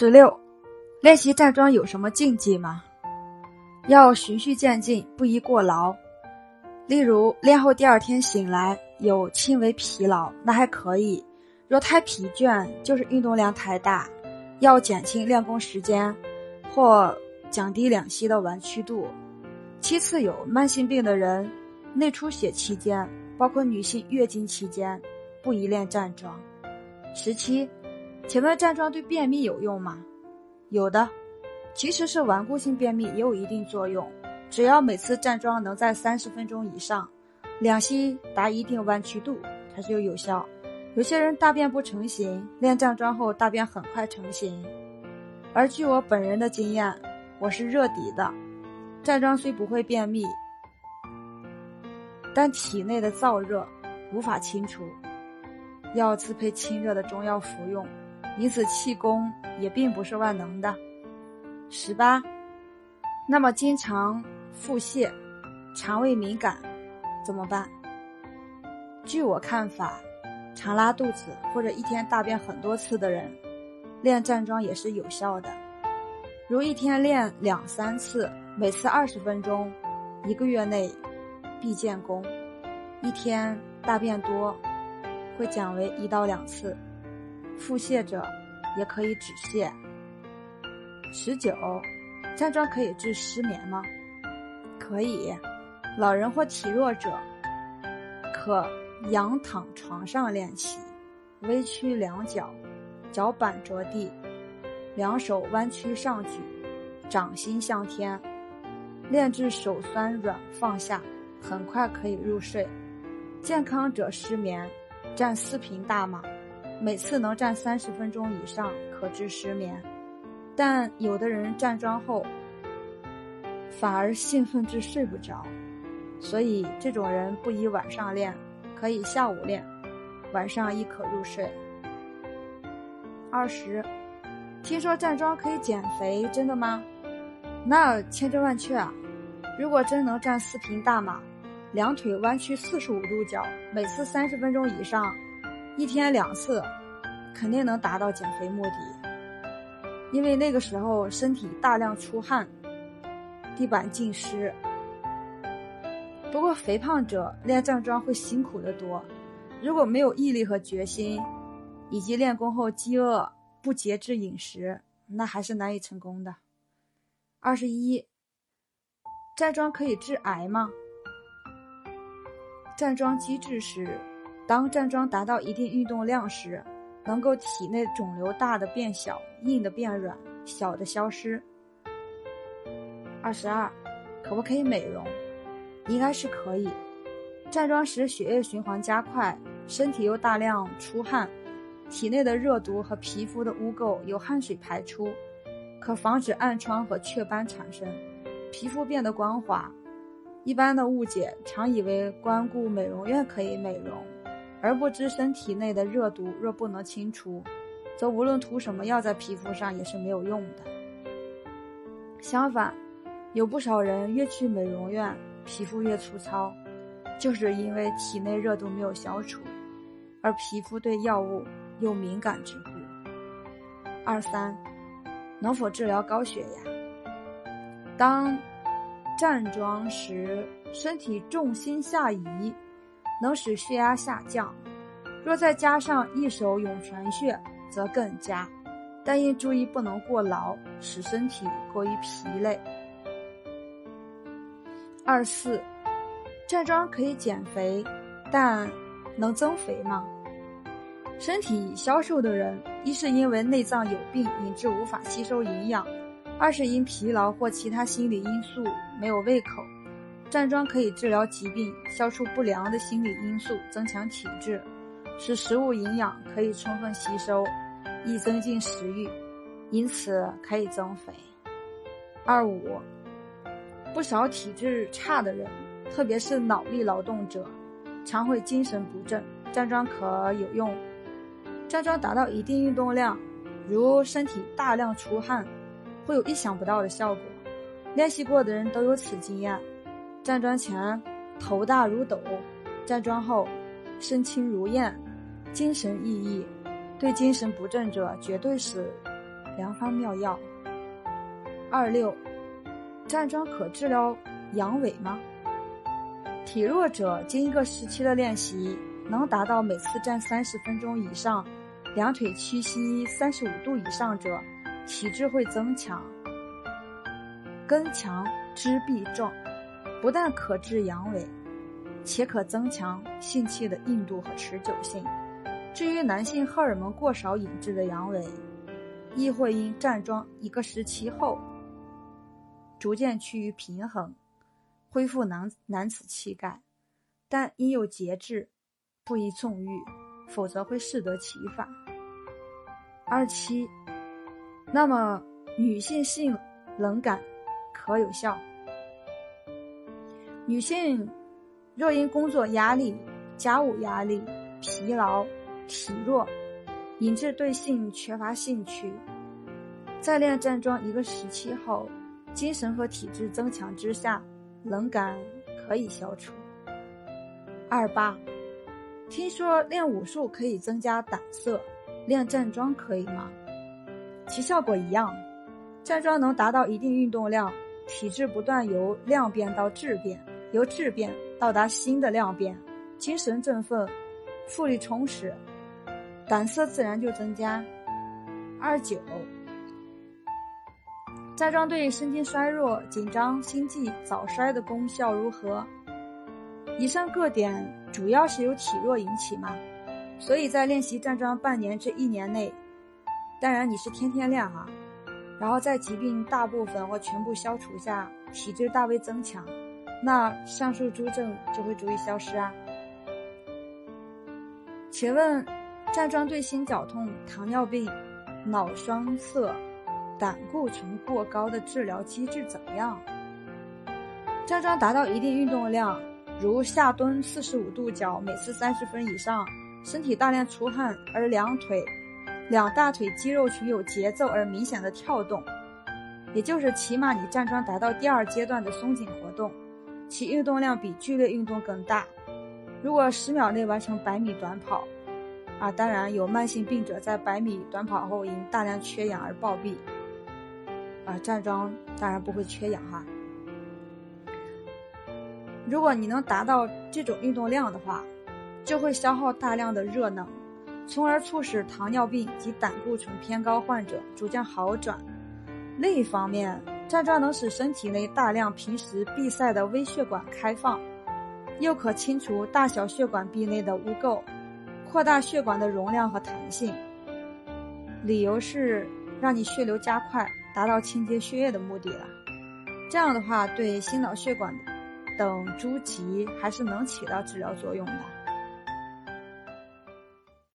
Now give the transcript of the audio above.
十六，练习站桩有什么禁忌吗？要循序渐进，不宜过劳。例如，练后第二天醒来有轻微疲劳，那还可以；若太疲倦，就是运动量太大，要减轻练功时间，或降低两膝的弯曲度。其次，有慢性病的人，内出血期间，包括女性月经期间，不宜练站桩。十七。请问站桩对便秘有用吗？有的，其实是顽固性便秘也有一定作用。只要每次站桩能在三十分钟以上，两膝达一定弯曲度，它就有效。有些人大便不成形，练站桩后大便很快成型。而据我本人的经验，我是热底的，站桩虽不会便秘，但体内的燥热无法清除，要自配清热的中药服用。因此，气功也并不是万能的。十八，那么经常腹泻、肠胃敏感怎么办？据我看法，常拉肚子或者一天大便很多次的人，练站桩也是有效的。如一天练两三次，每次二十分钟，一个月内必见功。一天大便多，会减为一到两次。腹泻者也可以止泻。十九，站桩可以治失眠吗？可以，老人或体弱者可仰躺床上练习，微屈两脚，脚板着地，两手弯曲上举，掌心向天，练至手酸软放下，很快可以入睡。健康者失眠，占四平大马。每次能站三十分钟以上，可治失眠。但有的人站桩后反而兴奋至睡不着，所以这种人不宜晚上练，可以下午练，晚上亦可入睡。二十，听说站桩可以减肥，真的吗？那千真万确啊！如果真能站四平大马，两腿弯曲四十五度角，每次三十分钟以上。一天两次，肯定能达到减肥目的。因为那个时候身体大量出汗，地板浸湿。不过肥胖者练站桩会辛苦得多，如果没有毅力和决心，以及练功后饥饿不节制饮食，那还是难以成功的。二十一，站桩可以治癌吗？站桩机制是。当站桩达到一定运动量时，能够体内肿瘤大的变小，硬的变软，小的消失。二十二，可不可以美容？应该是可以。站桩时血液循环加快，身体又大量出汗，体内的热毒和皮肤的污垢由汗水排出，可防止暗疮和雀斑产生，皮肤变得光滑。一般的误解，常以为光顾美容院可以美容。而不知身体内的热毒若不能清除，则无论涂什么药在皮肤上也是没有用的。相反，有不少人越去美容院，皮肤越粗糙，就是因为体内热度没有消除，而皮肤对药物又敏感之故。二三，能否治疗高血压？当站桩时，身体重心下移。能使血压下降，若再加上一手涌泉穴，则更佳。但应注意不能过劳，使身体过于疲累。二四，站桩可以减肥，但能增肥吗？身体消瘦的人，一是因为内脏有病引致无法吸收营养，二是因疲劳或其他心理因素没有胃口。站桩可以治疗疾病，消除不良的心理因素，增强体质，使食物营养可以充分吸收，易增进食欲，因此可以增肥。二五，不少体质差的人，特别是脑力劳动者，常会精神不振，站桩可有用。站桩达到一定运动量，如身体大量出汗，会有意想不到的效果。练习过的人都有此经验。站桩前头大如斗，站桩后身轻如燕，精神奕奕。对精神不振者，绝对是良方妙药。二六，站桩可治疗阳痿吗？体弱者经一个时期的练习，能达到每次站三十分钟以上，两腿屈膝三十五度以上者，体质会增强，根强枝必壮，不但可治阳痿，且可增强性器的硬度和持久性。至于男性荷尔蒙过少引致的阳痿，亦会因站桩一个时期后，逐渐趋于平衡。恢复男男子气概，但应有节制，不宜纵欲，否则会适得其反。二七，那么女性性冷感可有效？女性若因工作压力、家务压力、疲劳、体弱，引致对性缺乏兴趣，在练站桩一个时期后，精神和体质增强之下。冷感可以消除。二八，听说练武术可以增加胆色，练站桩可以吗？其效果一样。站桩能达到一定运动量，体质不断由量变到质变，由质变到达新的量变，精神振奋，复力充实，胆色自然就增加。二九。站桩对神经衰弱、紧张、心悸、早衰的功效如何？以上各点主要是由体弱引起嘛，所以在练习站桩半年至一年内，当然你是天天练哈，然后在疾病大部分或全部消除下，体质大为增强，那上述诸症就会逐一消失啊。请问，站桩对心绞痛、糖尿病、脑栓塞？胆固醇过高的治疗机制怎么样？站桩达到一定运动量，如下蹲四十五度角，每次三十分以上，身体大量出汗，而两腿、两大腿肌肉群有节奏而明显的跳动，也就是起码你站桩达到第二阶段的松紧活动，其运动量比剧烈运动更大。如果十秒内完成百米短跑，啊，当然有慢性病者在百米短跑后因大量缺氧而暴毙。啊，站桩当然不会缺氧哈。如果你能达到这种运动量的话，就会消耗大量的热能，从而促使糖尿病及胆固醇偏高患者逐渐好转。另一方面，站桩能使身体内大量平时闭塞的微血管开放，又可清除大小血管壁内的污垢，扩大血管的容量和弹性。理由是让你血流加快。达到清洁血液的目的了，这样的话，对心脑血管等诸疾还是能起到治疗作用的。